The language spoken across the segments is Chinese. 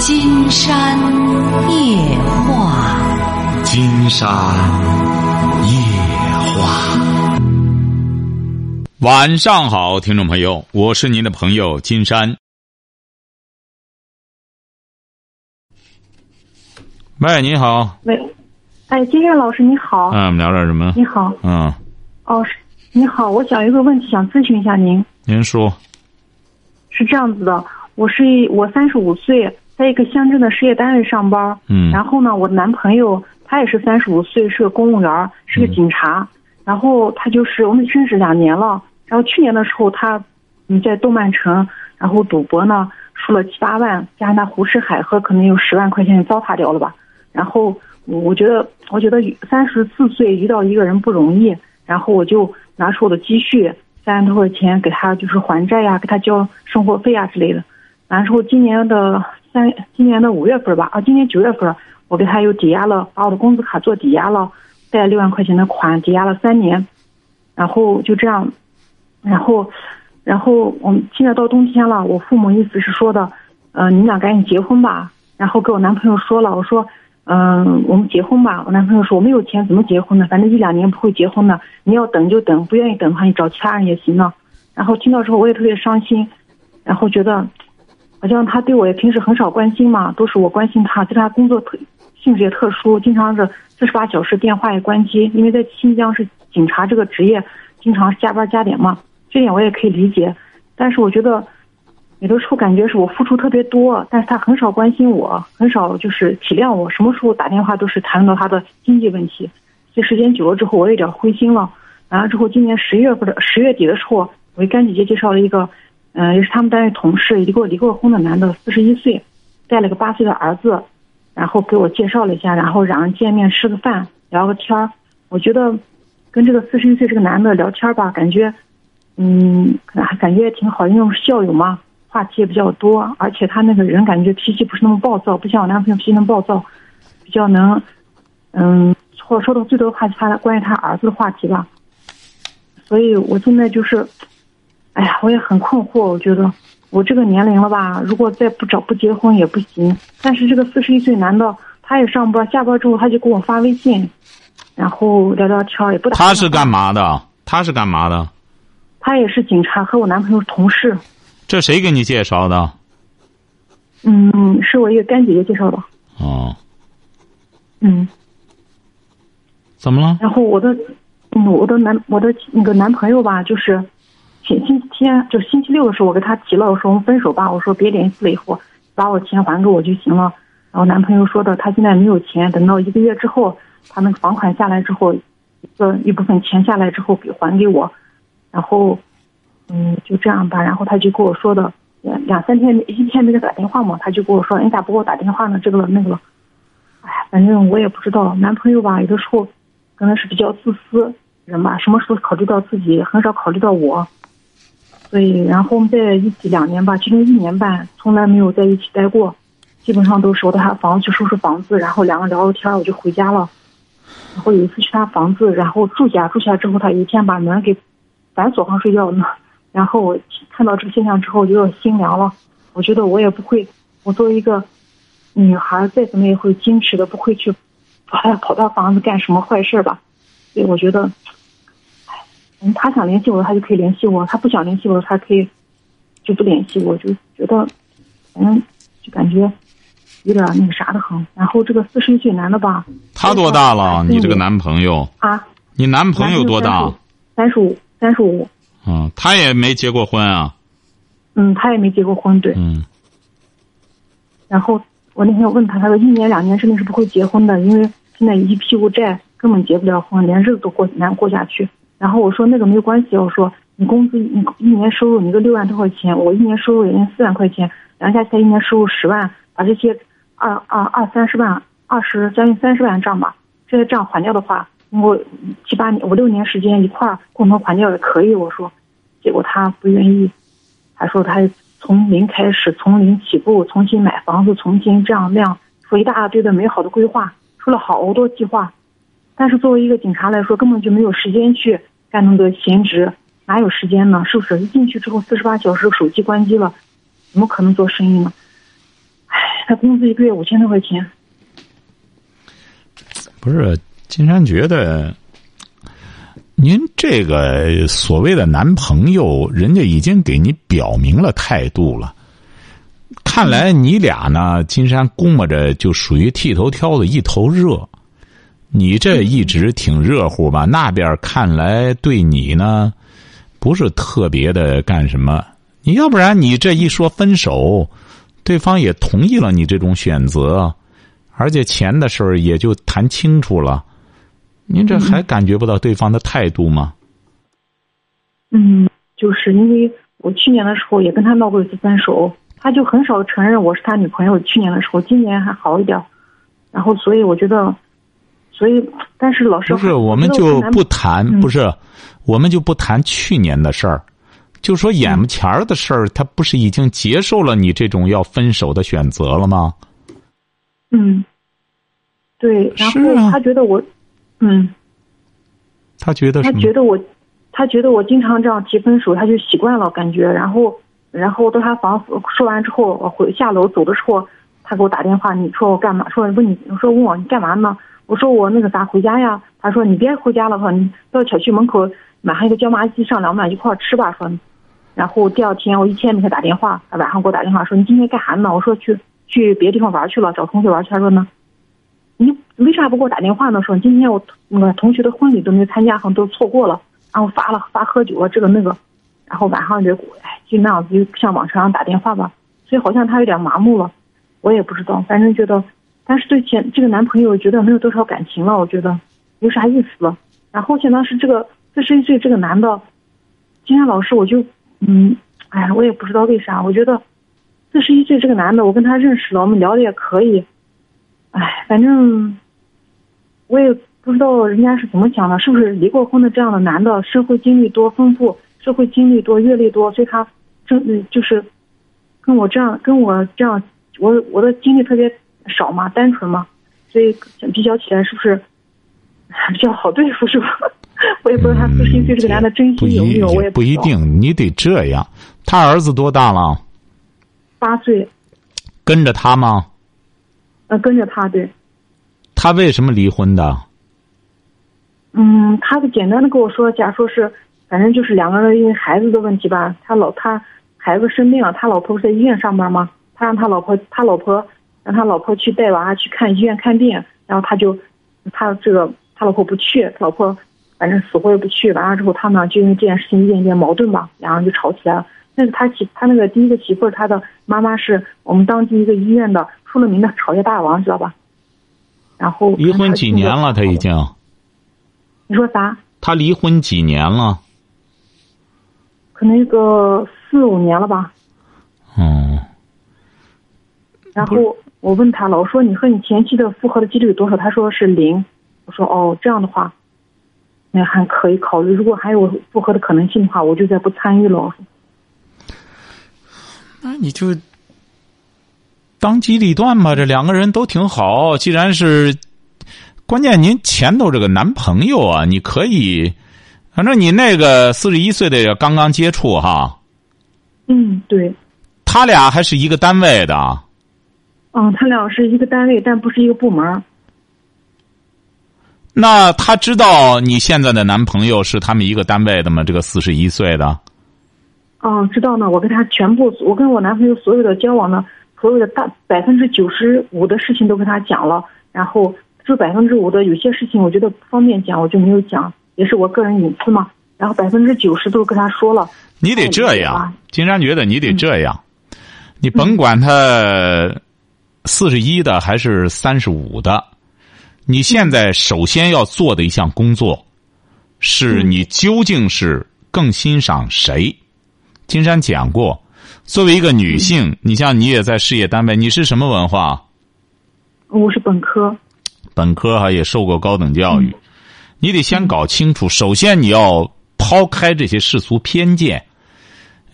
金山夜话，金山夜话。晚上好，听众朋友，我是您的朋友金山。喂，你好。喂，哎，金山老师你好。嗯，我们聊点什么？你好。嗯。哦，是你好，我想一个问题想咨询一下您。您说。是这样子的，我是我三十五岁，在一个乡镇的事业单位上班。嗯。然后呢，我男朋友他也是三十五岁，是个公务员，是个警察。然后他就是我们认识两年了。然后去年的时候，他嗯在动漫城，然后赌博呢输了七八万，加上他胡吃海喝，可能有十万块钱糟蹋掉了吧。然后我觉得，我觉得三十四岁遇到一个人不容易。然后我就拿出我的积蓄。三万多块钱给他就是还债呀，给他交生活费啊之类的。完之后今年的三，今年的五月份吧，啊，今年九月份我给他又抵押了，把我的工资卡做抵押了，贷六万块钱的款，抵押了三年。然后就这样，然后，然后我们现在到冬天了，我父母意思是说的，呃，你俩赶紧结婚吧。然后给我男朋友说了，我说。嗯，我们结婚吧。我男朋友说我没有钱，怎么结婚呢？反正一两年不会结婚的。你要等就等，不愿意等的话，你找其他人也行呢。然后听到之后我也特别伤心，然后觉得好像他对我也平时很少关心嘛，都是我关心他。对他工作特性质也特殊，经常是四十八小时电话也关机，因为在新疆是警察这个职业，经常加班加点嘛。这点我也可以理解，但是我觉得。有的时候感觉是我付出特别多，但是他很少关心我，很少就是体谅我。什么时候打电话都是谈到他的经济问题，这时间久了之后，我有点灰心了。完了之后，今年十月份的十月底的时候，我给干姐姐介绍了一个，嗯，也是他们单位同事，一个离过婚的男的，四十一岁，带了个八岁的儿子，然后给我介绍了一下，然后两人见面吃个饭，聊个天儿。我觉得跟这个四十一岁这个男的聊天吧，感觉，嗯，感觉也挺好，因为是校友嘛。话题也比较多，而且他那个人感觉脾气不是那么暴躁，不像我男朋友脾气那么暴躁，比较能，嗯，或者说的最多的话题，他关于他儿子的话题吧。所以我现在就是，哎呀，我也很困惑。我觉得我这个年龄了吧，如果再不找不结婚也不行。但是这个四十一岁男的，他也上班，下班之后他就给我发微信，然后聊聊天也不打。他是干嘛的？他是干嘛的？他也是警察，和我男朋友是同事。这谁给你介绍的？嗯，是我一个干姐姐介绍的。哦。嗯。怎么了？然后我的，嗯，我的男，我的那个男朋友吧，就是星期天，就星期六的时候，我跟他提了，我说我们分手吧，我说别联系了，以后把我钱还给我就行了。然后男朋友说的，他现在没有钱，等到一个月之后，他那个房款下来之后，一个一部分钱下来之后给还给我，然后。嗯，就这样吧。然后他就跟我说的，两三天一天没给打电话嘛，他就跟我说：“你咋不给我打电话呢？这个那个了。”哎，反正我也不知道。男朋友吧，有的时候可能是比较自私人吧，什么时候考虑到自己，很少考虑到我。所以，然后在一起两年吧，其中一年半从来没有在一起待过，基本上都是我到他房子去收拾房子，然后两个聊聊天，我就回家了。然后有一次去他房子，然后住下，住下之后，他有一天把门给反锁上睡觉呢。然后我看到这个现象之后，就有心凉了。我觉得我也不会，我作为一个女孩，再怎么也会矜持的，不会去跑跑到房子干什么坏事吧。所以我觉得，嗯，他想联系我，他就可以联系我；他不想联系我，他可以就不联系我。就觉得，反正就感觉有点那个啥的很。然后这个四十一岁男的吧，他多大了？你这个男朋友啊？你男朋友多大？三十五，三十五。嗯，他也没结过婚啊。嗯，他也没结过婚，对。嗯。然后我那天问他，他说一年两年之内是不会结婚的，因为现在一屁股债，根本结不了婚，连日子都过难过下去。然后我说那个没有关系，我说你工资你一年收入你个六万多块钱，我一年收入也就四万块钱，两家才一年收入十万，把这些二二二三十万、二十将近三十万账吧，这些账还掉的话，我七八年五六年时间一块儿共同还掉也可以，我说。结果他不愿意，他说他从零开始，从零起步，重新买房子，重新这样那样，说一大堆的美好的规划，说了好多计划。但是作为一个警察来说，根本就没有时间去干那么多闲职，哪有时间呢？是不是？一进去之后，四十八小时手机关机了，怎么可能做生意呢？唉，他工资一个月五千多块钱。不是，金山觉得，您这个所谓的男朋友，人家已经给你表明了态度了。看来你俩呢，金山估摸着就属于剃头挑子一头热。你这一直挺热乎吧？那边看来对你呢，不是特别的干什么。你要不然你这一说分手，对方也同意了你这种选择。而且钱的事儿也就谈清楚了，您这还感觉不到对方的态度吗？嗯，就是因为我去年的时候也跟他闹过一次分手，他就很少承认我是他女朋友。去年的时候，今年还好一点，然后所以我觉得，所以但是老师不是，我们就不谈，不是，我们就不谈去年的事儿，就说眼前儿的事儿，他不是已经接受了你这种要分手的选择了吗？嗯，对，然后他觉得我，嗯，他觉得他觉得我，他觉得我经常这样提分手，他就习惯了感觉。然后，然后到他房说完之后，我回下楼走的时候，他给我打电话，你说我干嘛？说问你，说问我你干嘛呢？我说我那个啥回家呀。他说你别回家了，说你到小区门口买上一个椒麻鸡，上两碗一块吃吧。说，然后第二天我一天没给他打电话，晚上给我打电话说你今天干啥呢？我说去。去别的地方玩去了，找同学玩去。他说呢，你为啥不给我打电话呢？说今天我那个同学的婚礼都没参加，好像都错过了。然后发了发喝酒啊，这个那个，然后晚上就哎就那样子，就像往常打电话吧。所以好像他有点麻木了，我也不知道。反正觉得，但是对前这个男朋友觉得没有多少感情了，我觉得没啥意思了。然后现在是这个四十一岁这个男的，今天老师我就嗯，哎，我也不知道为啥，我觉得。四十一岁这个男的，我跟他认识了，我们聊的也可以。哎，反正我也不知道人家是怎么想的，是不是离过婚的这样的男的，社会经历多丰富，社会经历多，阅历多，所以他真就是跟我这样，跟我这样，我我的经历特别少嘛，单纯嘛，所以比较起来是不是 比较好对付？是吧？我也不知道他四十一岁这个男的真心有没有，我也不一定。你得这样，他儿子多大了？八岁，跟着他吗？呃，跟着他，对。他为什么离婚的？嗯，他就简单的跟我说，假如说是，反正就是两个人因为孩子的问题吧，他老他孩子生病了，他老婆不是在医院上班吗？他让他老婆，他老婆让他老婆去带娃去看医院看病，然后他就他这个他老婆不去，他老婆反正死活也不去，完了之后他呢就因为这件事情一点一点矛盾吧，然后就吵起来了。那是他媳，他那个第一个媳妇儿，他的妈妈是我们当地一个医院的出了名的吵架大王，知道吧？然后离婚几年了？他已经。你说啥？他离婚几年了？可能有个四五年了吧。嗯。然后我问他了，我说你和你前妻的复合的几率有多少？他说是零。我说哦，这样的话，那还可以考虑。如果还有复合的可能性的话，我就再不参与了。那你就当机立断吧，这两个人都挺好。既然是关键，您前头这个男朋友啊，你可以，反正你那个四十一岁的刚刚接触哈。嗯，对。他俩还是一个单位的。嗯，他俩是一个单位，但不是一个部门。那他知道你现在的男朋友是他们一个单位的吗？这个四十一岁的。哦，知道呢。我跟他全部，我跟我男朋友所有的交往呢，所有的大百分之九十五的事情都跟他讲了。然后这百分之五的有些事情，我觉得不方便讲，我就没有讲，也是我个人隐私嘛。然后百分之九十都跟他说了。你得这样，金山觉得你得这样。你甭管他四十一的还是三十五的，你现在首先要做的一项工作，是你究竟是更欣赏谁？金山讲过，作为一个女性，你像你也在事业单位，你是什么文化？我是本科。本科哈也受过高等教育，你得先搞清楚。首先你要抛开这些世俗偏见，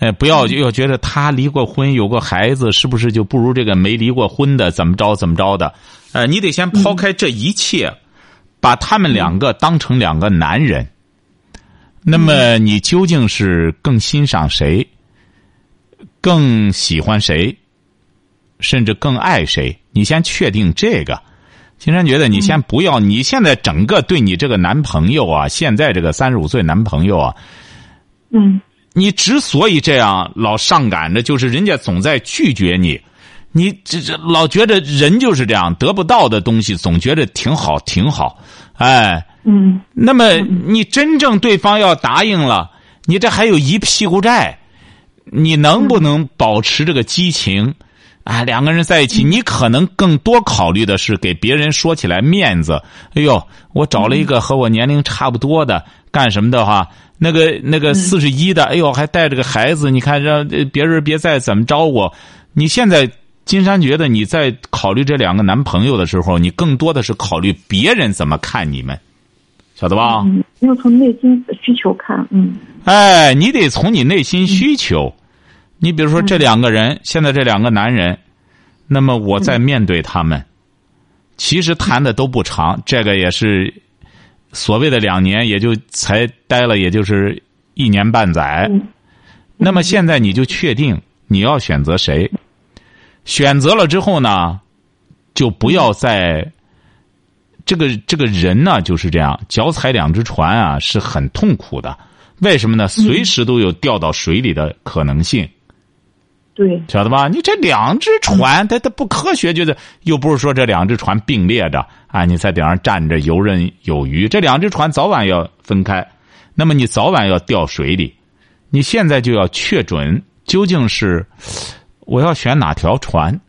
哎，不要要觉得他离过婚有个孩子，是不是就不如这个没离过婚的怎么着怎么着的？呃，你得先抛开这一切，把他们两个当成两个男人。那么你究竟是更欣赏谁？更喜欢谁？甚至更爱谁？你先确定这个。金山觉得你先不要，你现在整个对你这个男朋友啊，现在这个三十五岁男朋友啊，嗯你之所以这样老上赶着，就是人家总在拒绝你，你这这老觉得人就是这样，得不到的东西总觉得挺好挺好，哎，嗯。那么你真正对方要答应了，你这还有一屁股债，你能不能保持这个激情？啊，两个人在一起，你可能更多考虑的是给别人说起来面子。哎呦，我找了一个和我年龄差不多的，干什么的话，那个那个四十一的，哎呦，还带着个孩子，你看让呃别人别再怎么着我。你现在金山觉得你在考虑这两个男朋友的时候，你更多的是考虑别人怎么看你们，晓得吧？嗯，要从内心需求看，嗯哎，你得从你内心需求。你比如说这两个人，现在这两个男人，那么我在面对他们，其实谈的都不长，这个也是所谓的两年，也就才待了，也就是一年半载。嗯那么现在你就确定你要选择谁，选择了之后呢，就不要再。这个这个人呢就是这样，脚踩两只船啊是很痛苦的。为什么呢？随时都有掉到水里的可能性。对，晓得吧？你这两只船，它它不科学，就是又不是说这两只船并列着啊，你在顶上站着游刃有余。这两只船早晚要分开，那么你早晚要掉水里。你现在就要确准，究竟是我要选哪条船？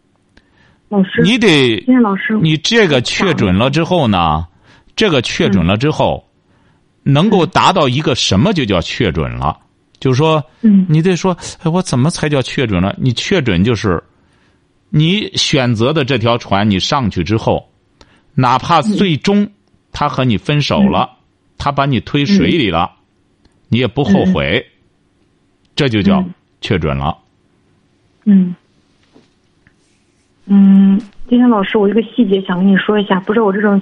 老师，你得老师，你这个确准了之后呢，这个确准了之后，能够达到一个什么就叫确准了？就是说，嗯你得说，哎，我怎么才叫确准了？你确准就是，你选择的这条船，你上去之后，哪怕最终他和你分手了，他把你推水里了，你也不后悔，这就叫嗯确准了。嗯，嗯，今天老师，我一个细节想跟你说一下，不知道我这种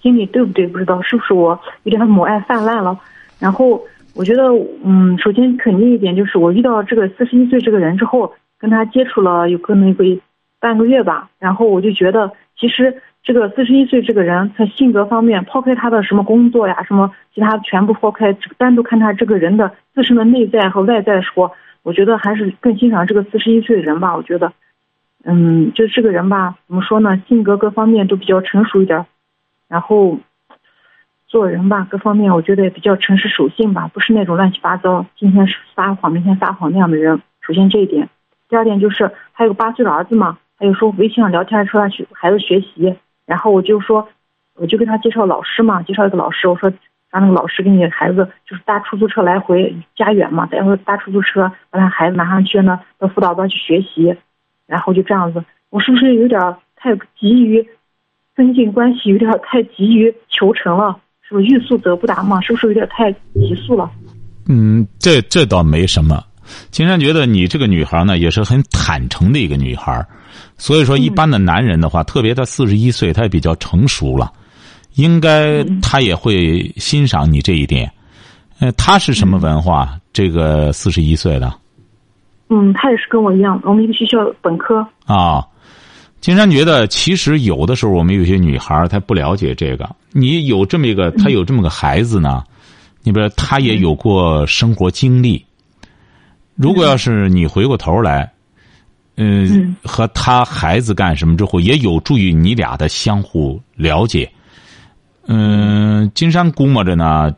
心理对不对？不知道是不是我有点母爱泛滥了。然后我觉得，嗯，首先肯定一点就是，我遇到这个四十一岁这个人之后，跟他接触了有可能有个半个月吧，然后我就觉得，其实这个四十一岁这个人，他性格方面，抛开他的什么工作呀，什么其他全部抛开，单独看他这个人的自身的内在和外在说，我觉得还是更欣赏这个四十一岁的人吧。我觉得，嗯，就这个人吧，怎么说呢？性格各方面都比较成熟一点，然后做人吧，各方面我觉得也比较诚实守信吧，不是那种乱七八糟，今天撒谎，明天撒谎那样的人。首先这一点，第二点就是还有个八岁的儿子嘛，还有说微信上聊天说他学孩子学习，然后我就说，我就跟他介绍老师嘛，介绍一个老师，我说让那个老师给你孩子就是搭出租车来回家远嘛，然后搭出租车把他孩子拿上去呢，到辅导班去学习，然后就这样子，我是不是有点太急于增进关系，有点太急于求成了？是不是欲速则不达嘛？是不是有点太急速了？嗯，这这倒没什么。金山觉得你这个女孩呢，也是很坦诚的一个女孩，所以说一般的男人的话，特别他四十一岁，他也比较成熟了，应该他也会欣赏你这一点。呃，他是什么文化？这个四十一岁的嗯，他也是跟我一样，我们一个学校本科。啊。金山觉得，其实有的时候我们有些女孩她不了解这个。你有这么一个，她有这么个孩子呢，你比如她也有过生活经历。如果要是你回过头来，嗯、嗯和他孩子干什么之后，也有助于你俩的相互了解。嗯，金山估摸着呢，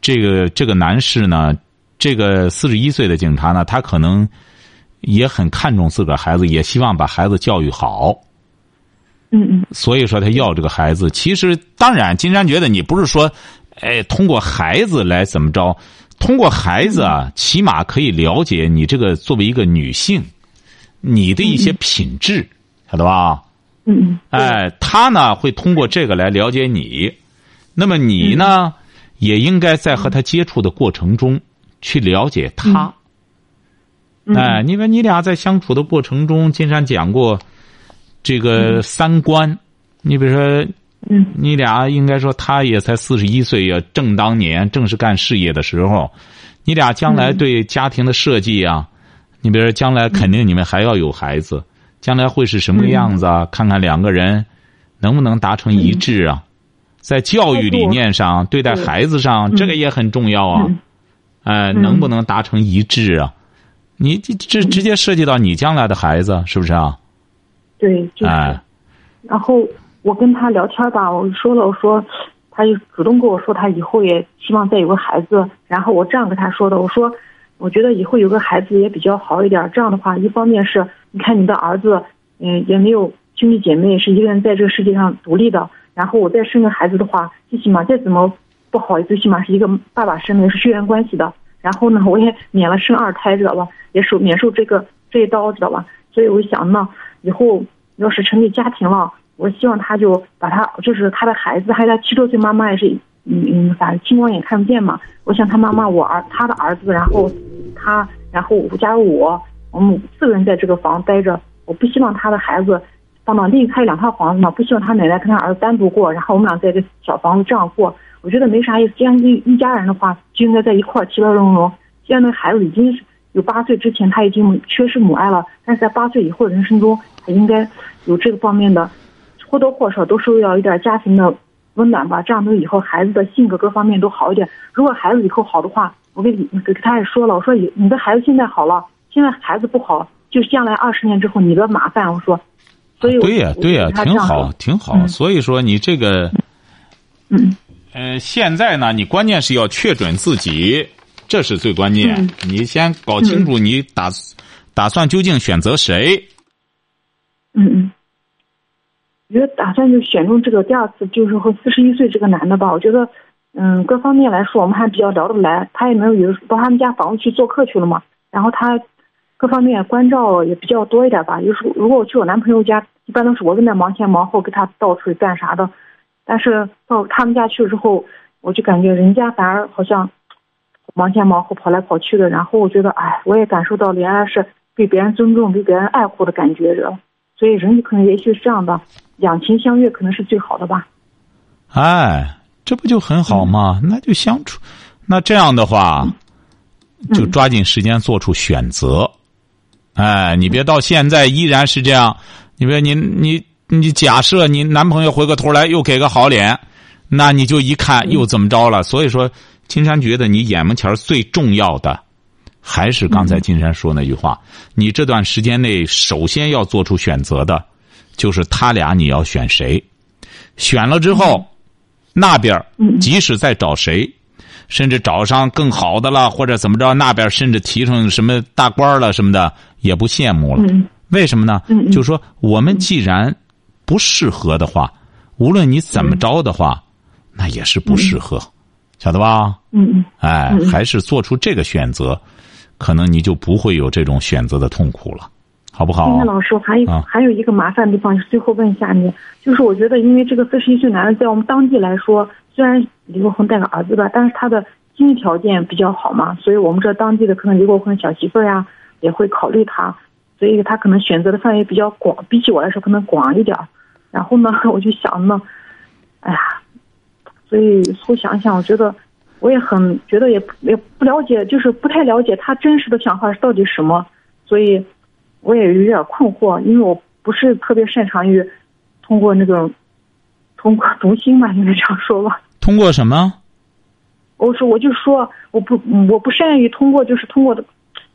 这个这个男士呢，这个四十一岁的警察呢，他可能也很看重自个儿孩子，也希望把孩子教育好。嗯嗯所以说他要这个孩子。其实当然，金山觉得你不是说，哎，通过孩子来怎么着？通过孩子啊，起码可以了解你这个作为一个女性，你的一些品质，晓得吧？嗯嗯，哎，他呢会通过这个来了解你，那么你呢，也应该在和他接触的过程中去了解他。嗯哎，因为你俩在相处的过程中，金山讲过这个三观。你比如说，嗯你俩应该说，他也才四十一岁，也正当年，正是干事业的时候。你俩将来对家庭的设计啊，你比如说将来肯定你们还要有孩子，将来会是什么样子啊？看看两个人能不能达成一致啊？在教育理念上，对待孩子上，这个也很重要啊。哎，能不能达成一致啊？你这直接涉及到你将来的孩子，是不是啊？对，就是。然后我跟他聊天吧，我说了，我说，他就主动跟我说，他以后也希望再有个孩子。然后我这样跟他说的，我说，我觉得以后有个孩子也比较好一点。这样的话，一方面是你看你的儿子，嗯，也没有兄弟姐妹，是一个人在这个世界上独立的。然后我再生个孩子的话，最起码再怎么不好，最起码是一个爸爸生的，是血缘关系的。然后呢，我也免了生二胎，知道吧？也受免受这个这一刀，知道吧？所以我想，那以后要是成立家庭了，我希望他就把他，就是他的孩子，还有他七周岁妈妈也是，嗯嗯，反正青光眼看不见嘛。我想他妈妈，我儿他的儿子，然后他，然后加入我，我们四个人在这个房待着。我不希望他的孩子放到另他有两套房子嘛，不希望他奶奶跟他儿子单独过，然后我们俩在这小房子这样过。我觉得没啥意思，既然一一家人的话，就应该在一块儿其乐融融。既然那孩子已经是有八岁之前他已经缺失母爱了，但是在八岁以后的人生中，他应该有这个方面的，或多或少都受到一点家庭的温暖吧。这样对以后孩子的性格各方面都好一点。如果孩子以后好的话，我给你给他也说了，我说你你的孩子现在好了，现在孩子不好，就是将来二十年之后你的麻烦。我说，所以对呀对呀，挺好挺好。所以说你这个，嗯。呃，现在呢，你关键是要确准自己，这是最关键。你先搞清楚你打打算究竟选择谁。嗯嗯，我觉得打算就选中这个第二次，就是和四十一岁这个男的吧。我觉得，嗯，各方面来说我们还比较聊得来。他也能有到他们家房子去做客去了嘛。然后他各方面关照也比较多一点吧。有时候如果我去我男朋友家，一般都是我跟他忙前忙后，跟他到处干啥的。但是到他们家去了之后，我就感觉人家反而好像忙前忙后跑来跑去的，然后我觉得，哎，我也感受到了原来是被别人尊重、被别人爱护的感觉着。所以人可能也许是这样的，两情相悦可能是最好的吧。哎，这不就很好吗？那就相处。那这样的话，就抓紧时间做出选择。哎，你别到现在依然是这样。你别你你。你假设你男朋友回过头来又给个好脸，那你就一看又怎么着了？所以说，金山觉得你眼门前最重要的，还是刚才金山说那句话：你这段时间内首先要做出选择的，就是他俩你要选谁？选了之后，那边即使再找谁，甚至找上更好的了，或者怎么着，那边甚至提成什么大官了什么的，也不羡慕了。为什么呢？就说我们既然。不适合的话，无论你怎么着的话，那也是不适合，晓得吧？嗯嗯。哎，还是做出这个选择，可能你就不会有这种选择的痛苦了，好不好？今天老师还有还有一个麻烦的地方，最后问一下你，就是我觉得，因为这个四十一岁男的在我们当地来说，虽然离过婚带个儿子吧，但是他的经济条件比较好嘛，所以我们这当地的可能离过婚小媳妇呀也会考虑他，所以他可能选择的范围比较广，比起我来说可能广一点。然后呢，我就想呢，哎呀，所以后想想，我觉得我也很觉得也也不了解，就是不太了解他真实的想法是到底什么，所以我也有点困惑，因为我不是特别擅长于通过那个通过读心嘛，应该这样说吧。通过什么？我说，我就说，我不，我不善于通过，就是通过的，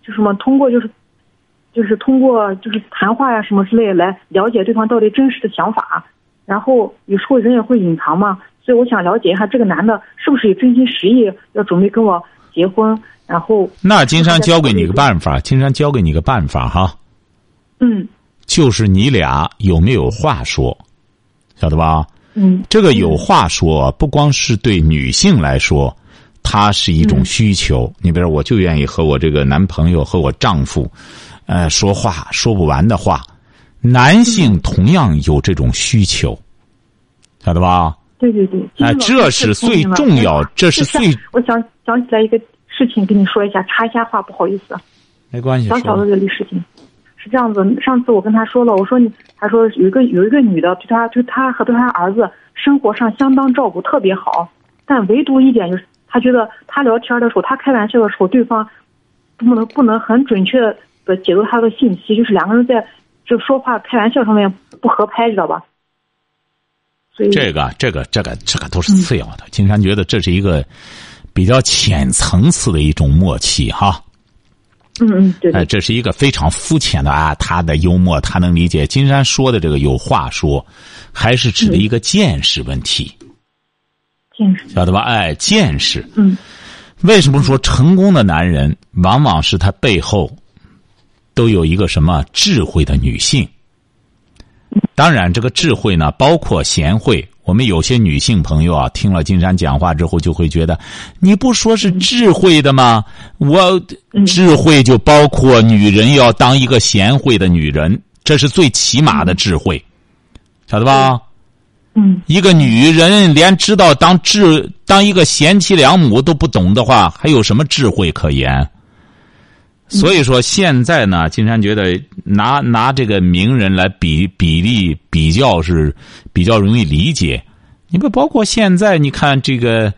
就什么通过就是。就是通过就是谈话呀什么之类来了解对方到底真实的想法，然后有时候人也会隐藏嘛，所以我想了解一下这个男的是不是有真心实意要准备跟我结婚，然后那金山教给你个办法，金山教给你个办法哈，嗯，就是你俩有没有话说，晓得吧？嗯，这个有话说不光是对女性来说，它是一种需求。你比如我就愿意和我这个男朋友和我丈夫。呃，说话说不完的话，男性同样有这种需求，晓得吧？对对对，哎，这是最重要，这是最……我想想起来一个事情，跟你说一下，插一下话，不好意思。没关系。小小的这个事情，是这样子。上次我跟他说了，我说你，他说有一个有一个女的对他，对他和对他儿子生活上相当照顾，特别好。但唯独一点就是，他觉得他聊天的时候，他开玩笑的时候，对方不能不能很准确。的解读他的信息，就是两个人在就说话开玩笑上面不合拍，知道吧？这个这个这个这个都是次要的。金山觉得这是一个比较浅层次的一种默契哈。嗯嗯，对哎，对，这是一个非常肤浅的啊，他的幽默他能理解。金山说的这个有话说，还是指的一个见识问题，见识，晓得吧？哎，见识。嗯为什么说成功的男人往往是他背后都有一个什么智慧的女性？当然，这个智慧呢，包括贤惠。我们有些女性朋友啊，听了金山讲话之后，就会觉得，你不说是智慧的吗？我智慧就包括女人要当一个贤惠的女人，这是最起码的智慧，晓得吧？嗯一个女人连知道当智当一个贤妻良母都不懂的话，还有什么智慧可言？所以说，现在呢，金山觉得拿拿这个名人来比比例比较是比较容易理解。你不包括现在，你看这个，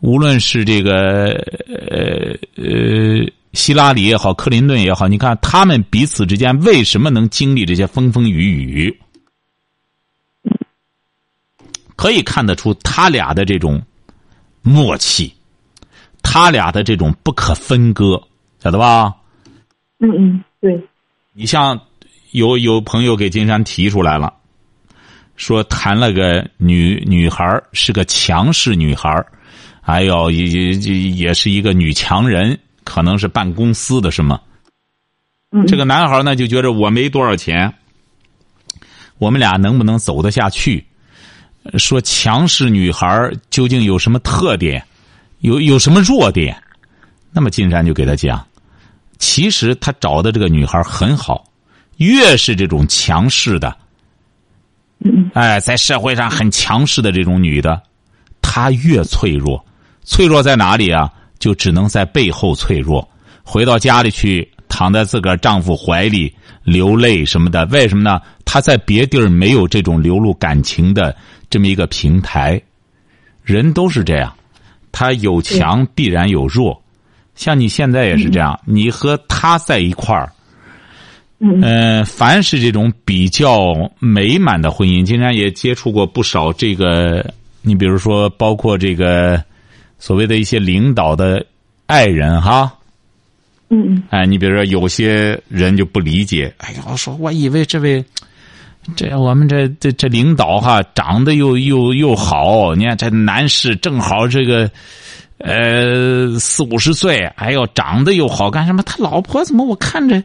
无论是这个呃呃希拉里也好，克林顿也好，你看他们彼此之间为什么能经历这些风风雨雨？可以看得出他俩的这种默契，他俩的这种不可分割，晓得吧？嗯嗯，对，你像有有朋友给金山提出来了，说谈了个女女孩儿是个强势女孩儿，哎呦也也也也是一个女强人，可能是办公司的什么。嗯这个男孩呢就觉着我没多少钱，我们俩能不能走得下去？说强势女孩究竟有什么特点，有有什么弱点？那么金山就给他讲，其实他找的这个女孩很好，越是这种强势的，嗯哎，在社会上很强势的这种女的，她越脆弱。脆弱在哪里啊？就只能在背后脆弱。回到家里去，躺在自个儿丈夫怀里流泪什么的。为什么呢？她在别地儿没有这种流露感情的这么一个平台。人都是这样，他有强必然有弱。像你现在也是这样，你和他在一块儿，嗯。呃，凡是这种比较美满的婚姻，金山也接触过不少这个，你比如说，包括这个所谓的一些领导的爱人哈，嗯。嗯哎，你比如说有些人就不理解，哎呀，说我以为这位，这我们这这这领导哈，长得又又又好，你看这男士正好这个，呃，四五十岁，哎呦，长得又好干什么？他老婆怎么我看着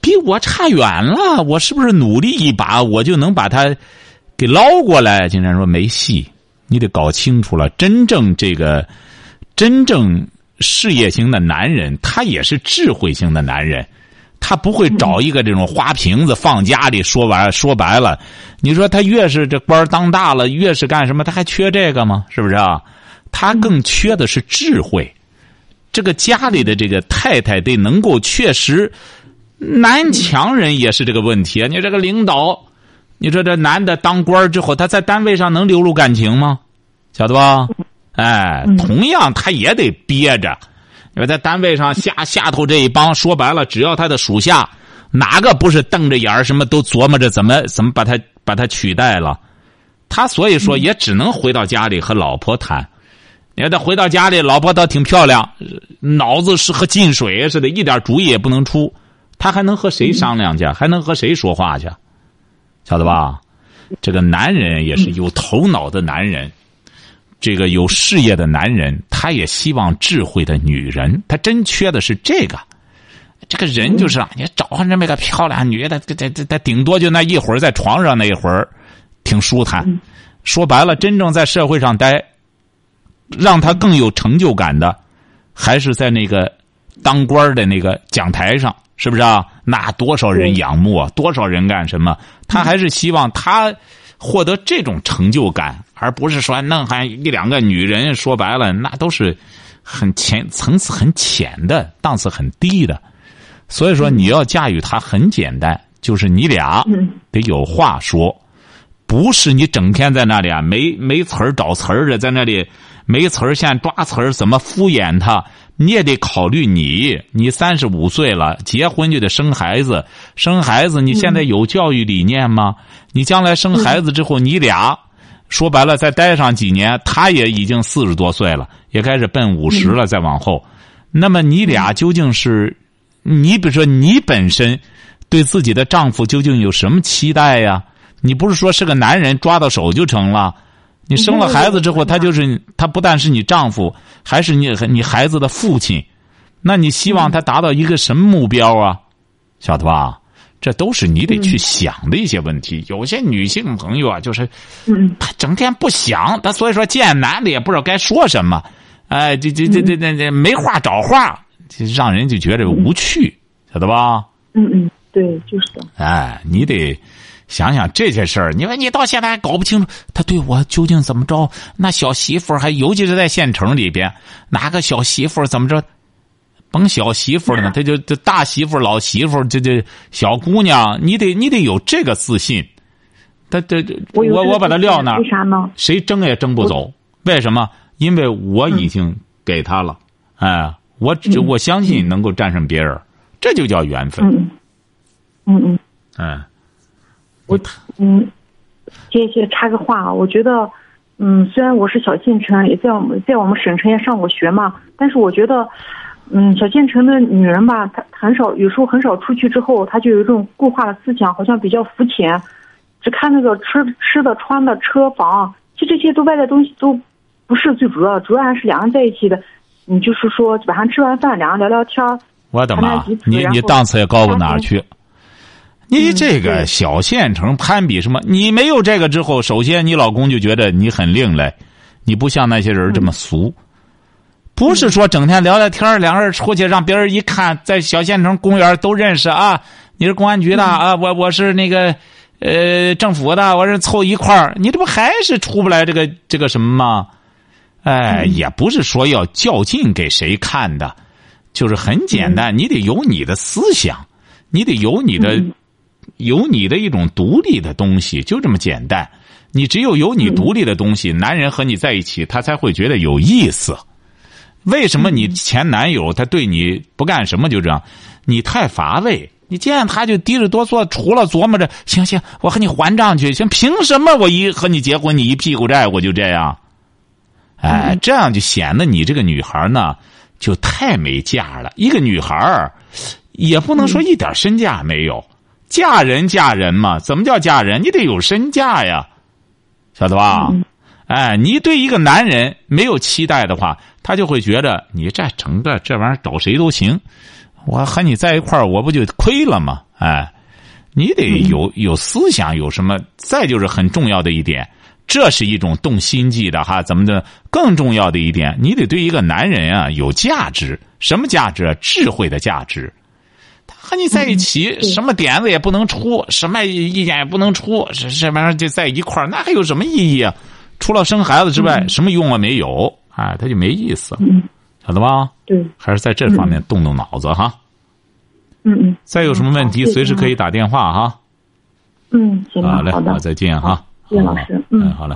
比我差远了？我是不是努力一把，我就能把他给捞过来？竟然说没戏，你得搞清楚了，真正这个真正事业型的男人，他也是智慧型的男人，他不会找一个这种花瓶子放家里。说完说白了，你说他越是这官当大了，越是干什么，他还缺这个吗？是不是啊？他更缺的是智慧。这个家里的这个太太得能够确实，男强人也是这个问题啊。你这个领导，你说这男的当官之后，他在单位上能流露感情吗？晓得吧？哎，同样他也得憋着，因为在单位上下下头这一帮，说白了，只要他的属下哪个不是瞪着眼儿，什么都琢磨着怎么怎么把他把他取代了，他所以说也只能回到家里和老婆谈。你看他回到家里，老婆倒挺漂亮，脑子是和进水似的，一点主意也不能出，他还能和谁商量去？还能和谁说话去？晓得吧？这个男人也是有头脑的男人。这个有事业的男人，他也希望智慧的女人。他真缺的是这个。这个人就是啊，你找上这么个漂亮女的，这这这这顶多就那一会儿在床上那一会儿，挺舒坦。说白了，真正在社会上待，让他更有成就感的，还是在那个当官的那个讲台上，是不是啊？那多少人仰慕啊，多少人干什么？他还是希望他获得这种成就感。而不是说弄还一两个女人，说白了那都是很浅层次很浅的档次很低的，所以说你要驾驭他很简单，就是你俩得有话说，不是你整天在那里啊没没词儿找词儿的，在那里没词儿现抓词儿，怎么敷衍他？你也得考虑你，你三十五岁了，结婚就得生孩子，生孩子你现在有教育理念吗？你将来生孩子之后，你俩说白了再待上几年，他也已经四十多岁了，也开始奔五十了，再往后，那么你俩究竟是，你比如说你本身对自己的丈夫究竟有什么期待呀？你不是说是个男人抓到手就成了？你生了孩子之后，他就是他不但是你丈夫，还是你你孩子的父亲。那你希望他达到一个什么目标啊？晓得吧？这都是你得去想的一些问题。有些女性朋友啊，就是，她整天不想，她所以说见男的也不知道该说什么，哎，这这这这这这没话找话，让人就觉得无趣，晓得吧？嗯嗯，对，就是的。哎，你得。想想这些事儿，你说你到现在还搞不清楚他对我究竟怎么着？那小媳妇还尤其是在县城里边，哪个小媳妇怎么着？甭小媳妇了呢，他就这大媳妇、老媳妇，这这小姑娘，你得你得有这个自信。他这我我把他撂那儿，为啥呢？谁争也争不走？为什么？因为我已经给他了，哎，我只我相信能够战胜别人，这就叫缘分。嗯嗯嗯，哎。我嗯，接接插个话啊，我觉得，嗯，虽然我是小县城，也在我们在我们省城也上过学嘛，但是我觉得，嗯，小县城的女人吧，她很少，有时候很少出去之后，她就有一种固化的思想，好像比较肤浅，只看那个吃吃的、穿的、车房，其实这些都外在东西都不是最主要，主要还是两个人在一起的。你就是说晚上吃完饭，两个人聊聊天我的妈！你你档次也高不哪儿去？你这个小县城攀比什么？你没有这个之后，首先你老公就觉得你很另类，你不像那些人这么俗。不是说整天聊聊天两个人出去让别人一看，在小县城公园都认识啊。你是公安局的啊，我我是那个呃政府的，我是凑一块儿，你这不还是出不来这个这个什么吗？哎，也不是说要较劲给谁看的，就是很简单，你得有你的思想，你得有你的。有你的一种独立的东西，就这么简单。你只有有你独立的东西，男人和你在一起，他才会觉得有意思。为什么你前男友他对你不干什么就这样？你太乏味，你见他就低着哆嗦，除了琢磨着行行，我和你还账去，行？凭什么我一和你结婚，你一屁股债我就这样？哎，这样就显得你这个女孩呢就太没价了。一个女孩也不能说一点身价没有。嫁人嫁人嘛，怎么叫嫁人？你得有身价呀，晓得吧？哎，你对一个男人没有期待的话，他就会觉得你这整个这玩意儿找谁都行，我和你在一块儿，我不就亏了吗？哎，你得有有思想，有什么？再就是很重要的一点，这是一种动心计的哈。怎么的？更重要的一点，你得对一个男人啊有价值，什么价值？智慧的价值。和你在一起，什么点子也不能出，什么意见也不能出，这这玩意儿就在一块儿，那还有什么意义啊？除了生孩子之外，什么用啊没有？哎，他就没意思，晓得吧？对，还是在这方面动动脑子哈。嗯嗯。再有什么问题，随时可以打电话哈。嗯，行，好嘞，好再见哈。谢老师，嗯，好嘞。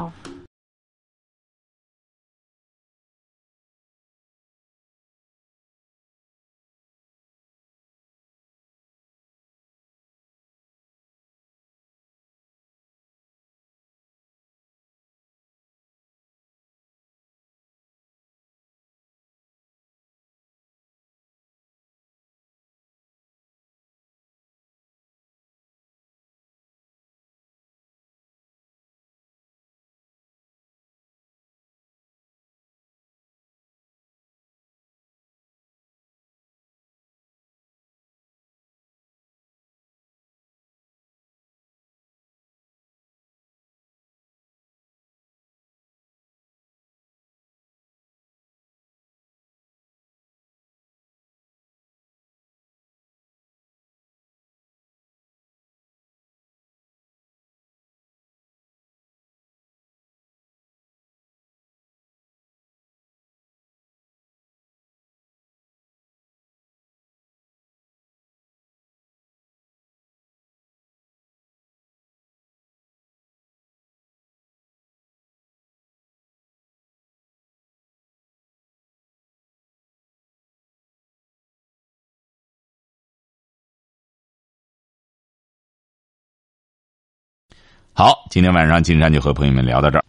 好，今天晚上金山就和朋友们聊到这儿。